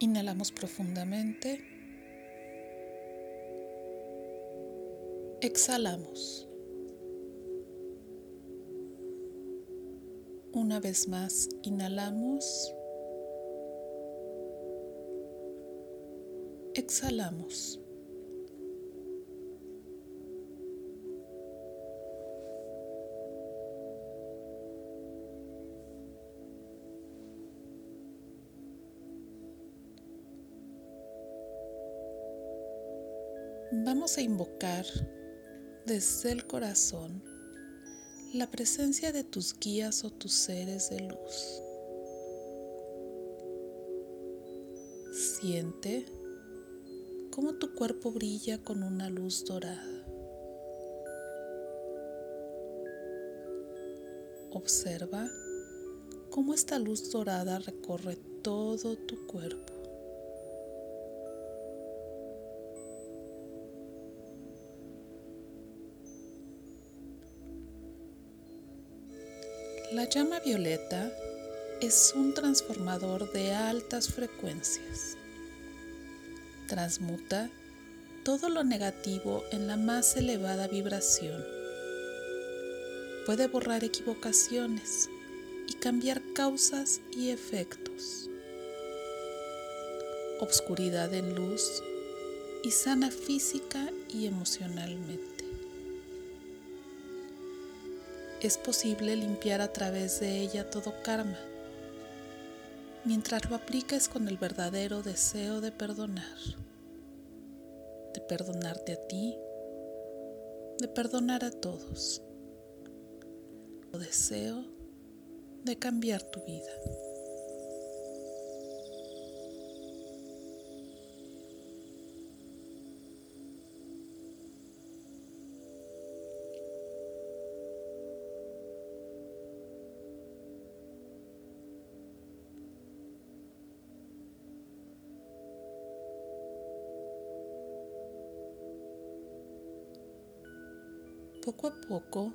Inhalamos profundamente. Exhalamos. Una vez más, inhalamos. Exhalamos. Vamos a invocar desde el corazón la presencia de tus guías o tus seres de luz. Siente cómo tu cuerpo brilla con una luz dorada. Observa cómo esta luz dorada recorre todo tu cuerpo. La llama violeta es un transformador de altas frecuencias. Transmuta todo lo negativo en la más elevada vibración. Puede borrar equivocaciones y cambiar causas y efectos. Obscuridad en luz y sana física y emocionalmente es posible limpiar a través de ella todo karma, mientras lo apliques con el verdadero deseo de perdonar, de perdonarte a ti, de perdonar a todos, o deseo de cambiar tu vida. Poco a poco,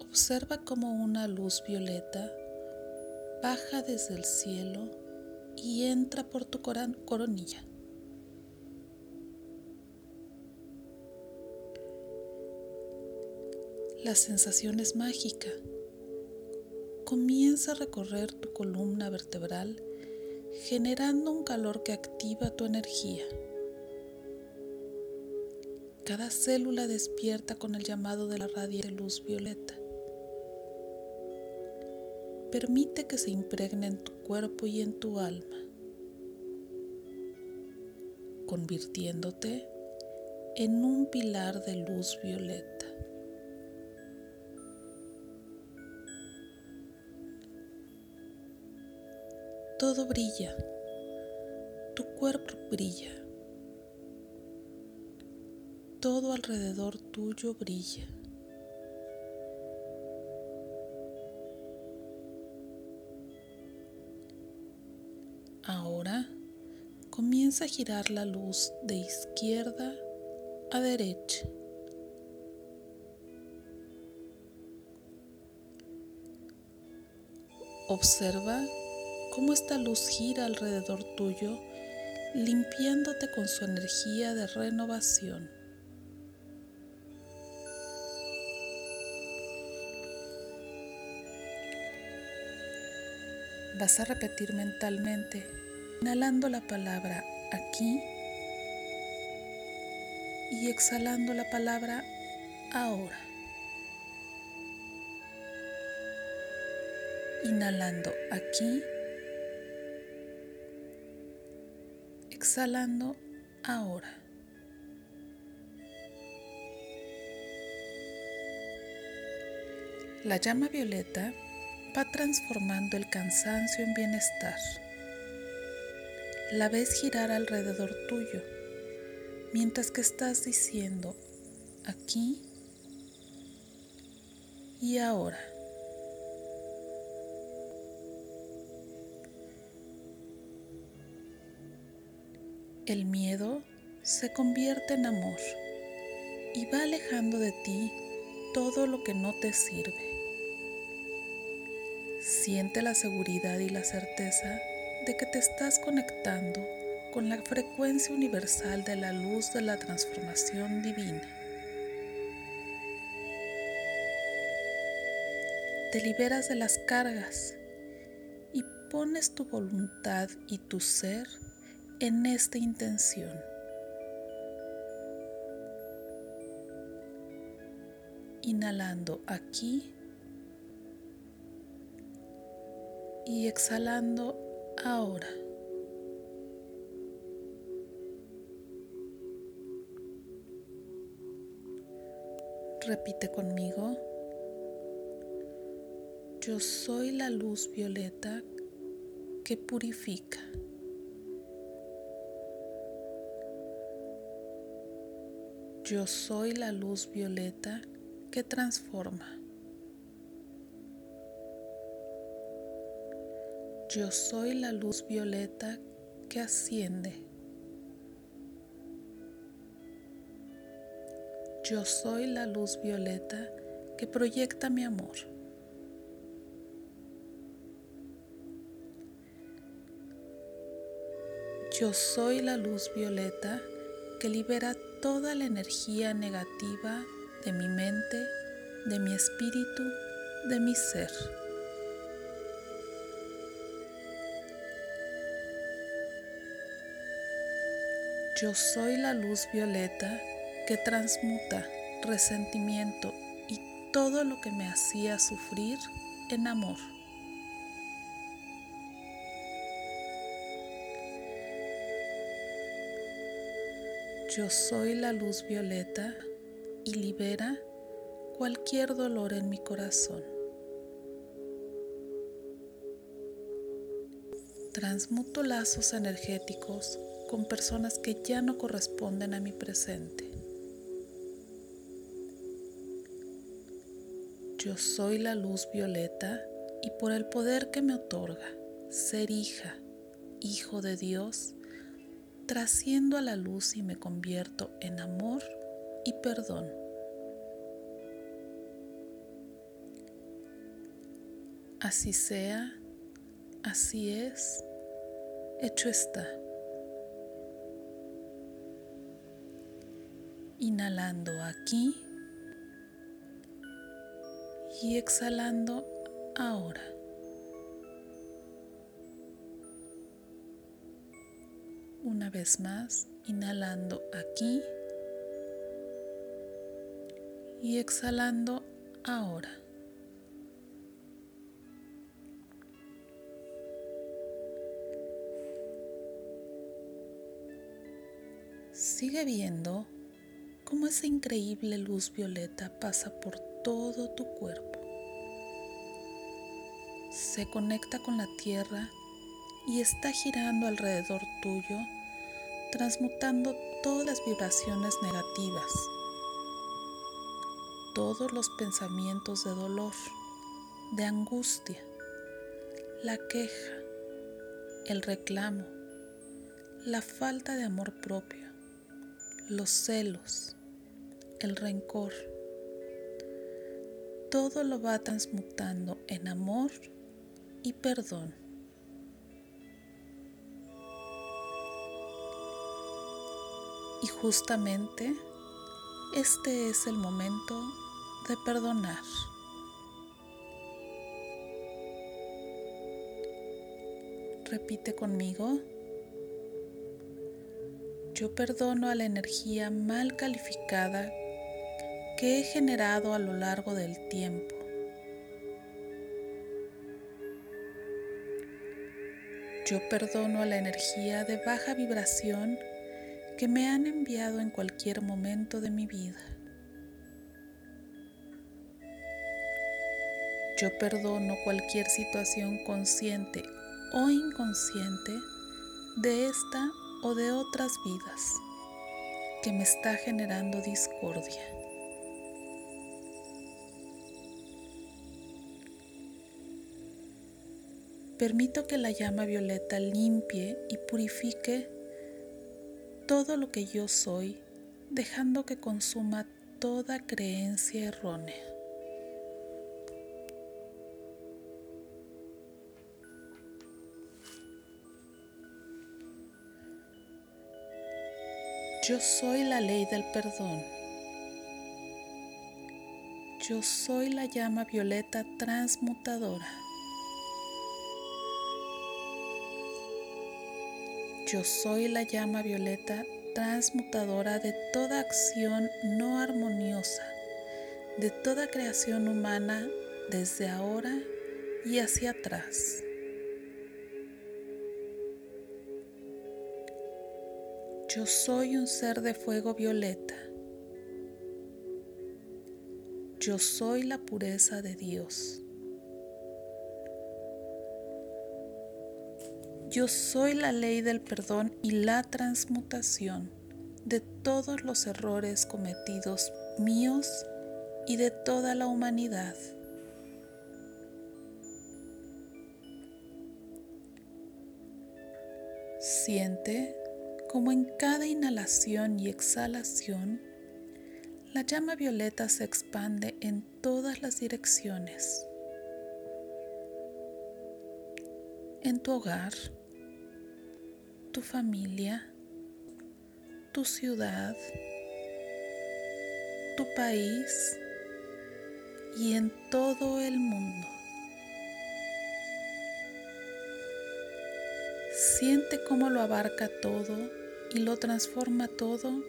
observa cómo una luz violeta baja desde el cielo y entra por tu coronilla. La sensación es mágica. Comienza a recorrer tu columna vertebral generando un calor que activa tu energía. Cada célula despierta con el llamado de la radiante luz violeta. Permite que se impregne en tu cuerpo y en tu alma, convirtiéndote en un pilar de luz violeta. Todo brilla, tu cuerpo brilla todo alrededor tuyo brilla. Ahora comienza a girar la luz de izquierda a derecha. Observa cómo esta luz gira alrededor tuyo, limpiándote con su energía de renovación. Vas a repetir mentalmente, inhalando la palabra aquí y exhalando la palabra ahora. Inhalando aquí, exhalando ahora. La llama violeta va transformando el cansancio en bienestar. La ves girar alrededor tuyo mientras que estás diciendo aquí y ahora. El miedo se convierte en amor y va alejando de ti todo lo que no te sirve. Siente la seguridad y la certeza de que te estás conectando con la frecuencia universal de la luz de la transformación divina. Te liberas de las cargas y pones tu voluntad y tu ser en esta intención. Inhalando aquí y exhalando ahora. Repite conmigo. Yo soy la luz violeta que purifica. Yo soy la luz violeta que transforma. Yo soy la luz violeta que asciende. Yo soy la luz violeta que proyecta mi amor. Yo soy la luz violeta que libera toda la energía negativa de mi mente, de mi espíritu, de mi ser. Yo soy la luz violeta que transmuta resentimiento y todo lo que me hacía sufrir en amor. Yo soy la luz violeta y libera cualquier dolor en mi corazón. Transmuto lazos energéticos con personas que ya no corresponden a mi presente. Yo soy la luz violeta y por el poder que me otorga ser hija, hijo de Dios, trasciendo a la luz y me convierto en amor y perdón. Así sea, así es, hecho está. Inhalando aquí y exhalando ahora. Una vez más, inhalando aquí y exhalando ahora. Sigue viendo cómo esa increíble luz violeta pasa por todo tu cuerpo. Se conecta con la tierra y está girando alrededor tuyo, transmutando todas las vibraciones negativas, todos los pensamientos de dolor, de angustia, la queja, el reclamo, la falta de amor propio, los celos, el rencor. Todo lo va transmutando en amor y perdón. Y justamente este es el momento de perdonar. Repite conmigo. Yo perdono a la energía mal calificada que he generado a lo largo del tiempo. Yo perdono a la energía de baja vibración que me han enviado en cualquier momento de mi vida. Yo perdono cualquier situación consciente o inconsciente de esta o de otras vidas que me está generando discordia. Permito que la llama violeta limpie y purifique todo lo que yo soy, dejando que consuma toda creencia errónea. Yo soy la ley del perdón. Yo soy la llama violeta transmutadora. Yo soy la llama violeta transmutadora de toda acción no armoniosa, de toda creación humana desde ahora y hacia atrás. Yo soy un ser de fuego violeta. Yo soy la pureza de Dios. Yo soy la ley del perdón y la transmutación de todos los errores cometidos míos y de toda la humanidad. Siente como en cada inhalación y exhalación la llama violeta se expande en todas las direcciones. En tu hogar, tu familia, tu ciudad, tu país y en todo el mundo. Siente cómo lo abarca todo y lo transforma todo,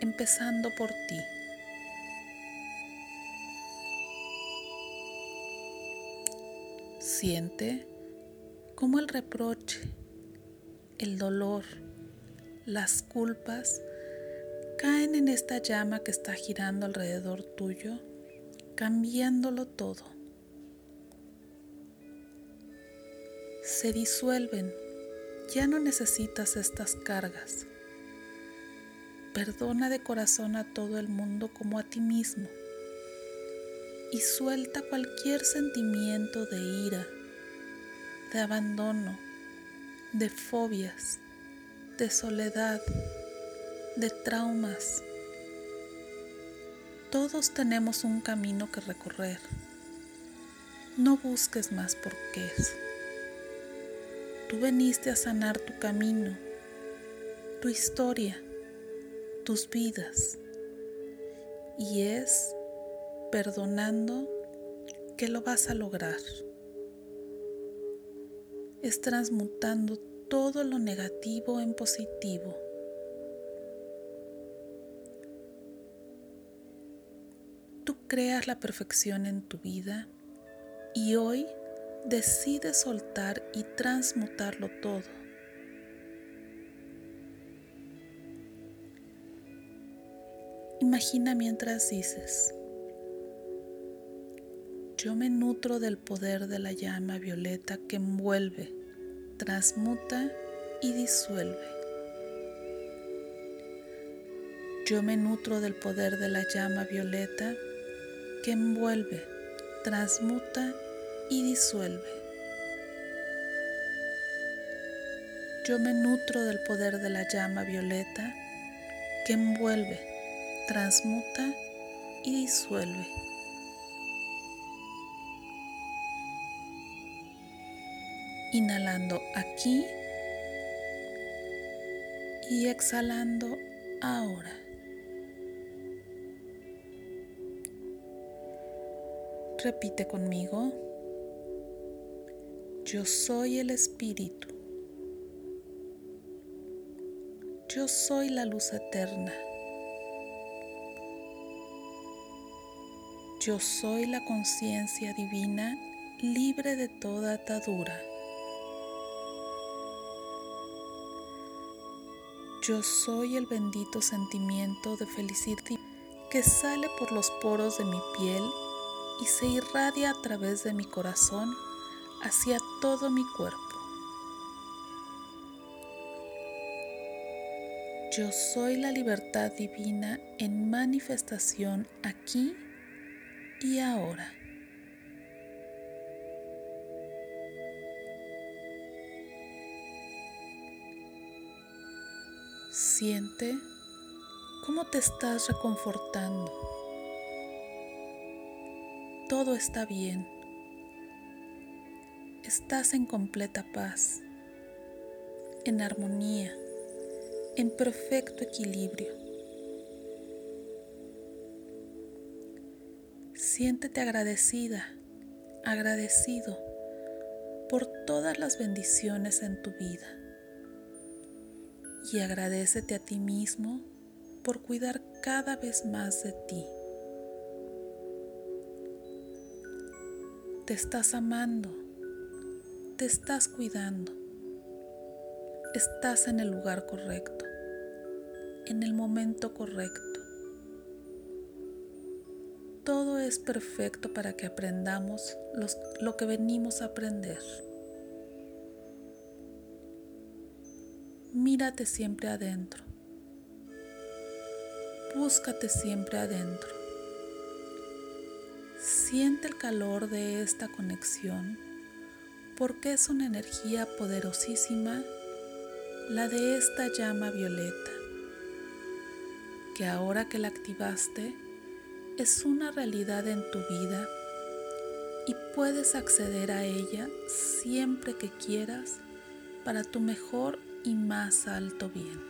empezando por ti. Siente cómo el reproche, el dolor, las culpas caen en esta llama que está girando alrededor tuyo, cambiándolo todo. Se disuelven, ya no necesitas estas cargas. Perdona de corazón a todo el mundo como a ti mismo y suelta cualquier sentimiento de ira, de abandono, de fobias, de soledad, de traumas. Todos tenemos un camino que recorrer. No busques más porqués. Tú veniste a sanar tu camino, tu historia, tus vidas. Y es perdonando que lo vas a lograr. Es transmutando todo lo negativo en positivo. Tú creas la perfección en tu vida y hoy decides soltar y transmutarlo todo. Imagina mientras dices, yo me nutro del poder de la llama violeta que envuelve, transmuta y disuelve. Yo me nutro del poder de la llama violeta que envuelve, transmuta y disuelve. Yo me nutro del poder de la llama violeta que envuelve, transmuta y disuelve. Inhalando aquí y exhalando ahora. Repite conmigo. Yo soy el Espíritu. Yo soy la luz eterna. Yo soy la conciencia divina libre de toda atadura. Yo soy el bendito sentimiento de felicidad que sale por los poros de mi piel y se irradia a través de mi corazón hacia todo mi cuerpo. Yo soy la libertad divina en manifestación aquí y ahora. Siente cómo te estás reconfortando. Todo está bien. Estás en completa paz, en armonía, en perfecto equilibrio. Siéntete agradecida, agradecido por todas las bendiciones en tu vida. Y agradecete a ti mismo por cuidar cada vez más de ti. Te estás amando, te estás cuidando, estás en el lugar correcto, en el momento correcto todo es perfecto para que aprendamos lo que venimos a aprender. Mírate siempre adentro. Búscate siempre adentro. Siente el calor de esta conexión porque es una energía poderosísima la de esta llama violeta que ahora que la activaste es una realidad en tu vida y puedes acceder a ella siempre que quieras para tu mejor y más alto bien.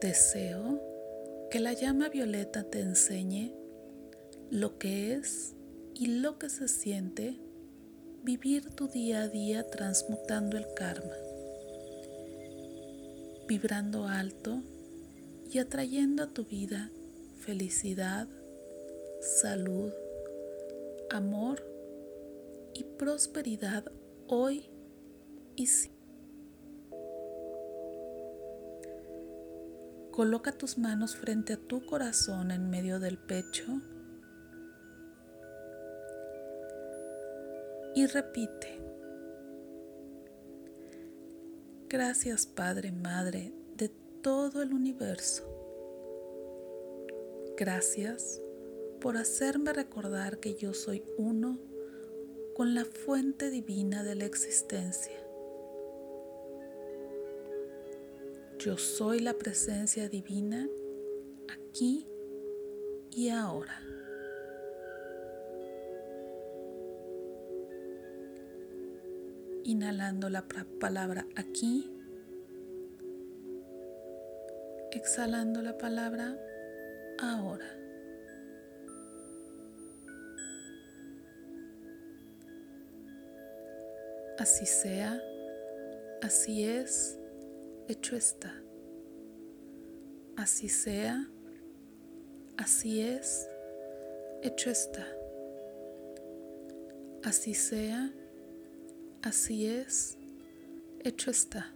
Deseo que la llama violeta te enseñe lo que es y lo que se siente vivir tu día a día transmutando el karma, vibrando alto y atrayendo a tu vida felicidad, salud, amor y prosperidad hoy y siempre. Coloca tus manos frente a tu corazón en medio del pecho y repite. Gracias Padre, Madre de todo el universo. Gracias por hacerme recordar que yo soy uno con la fuente divina de la existencia. Yo soy la presencia divina aquí y ahora. inhalando la palabra aquí, exhalando la palabra ahora. Así sea, así es, hecho está. Así sea, así es, hecho está. Así sea, Así es, hecho está.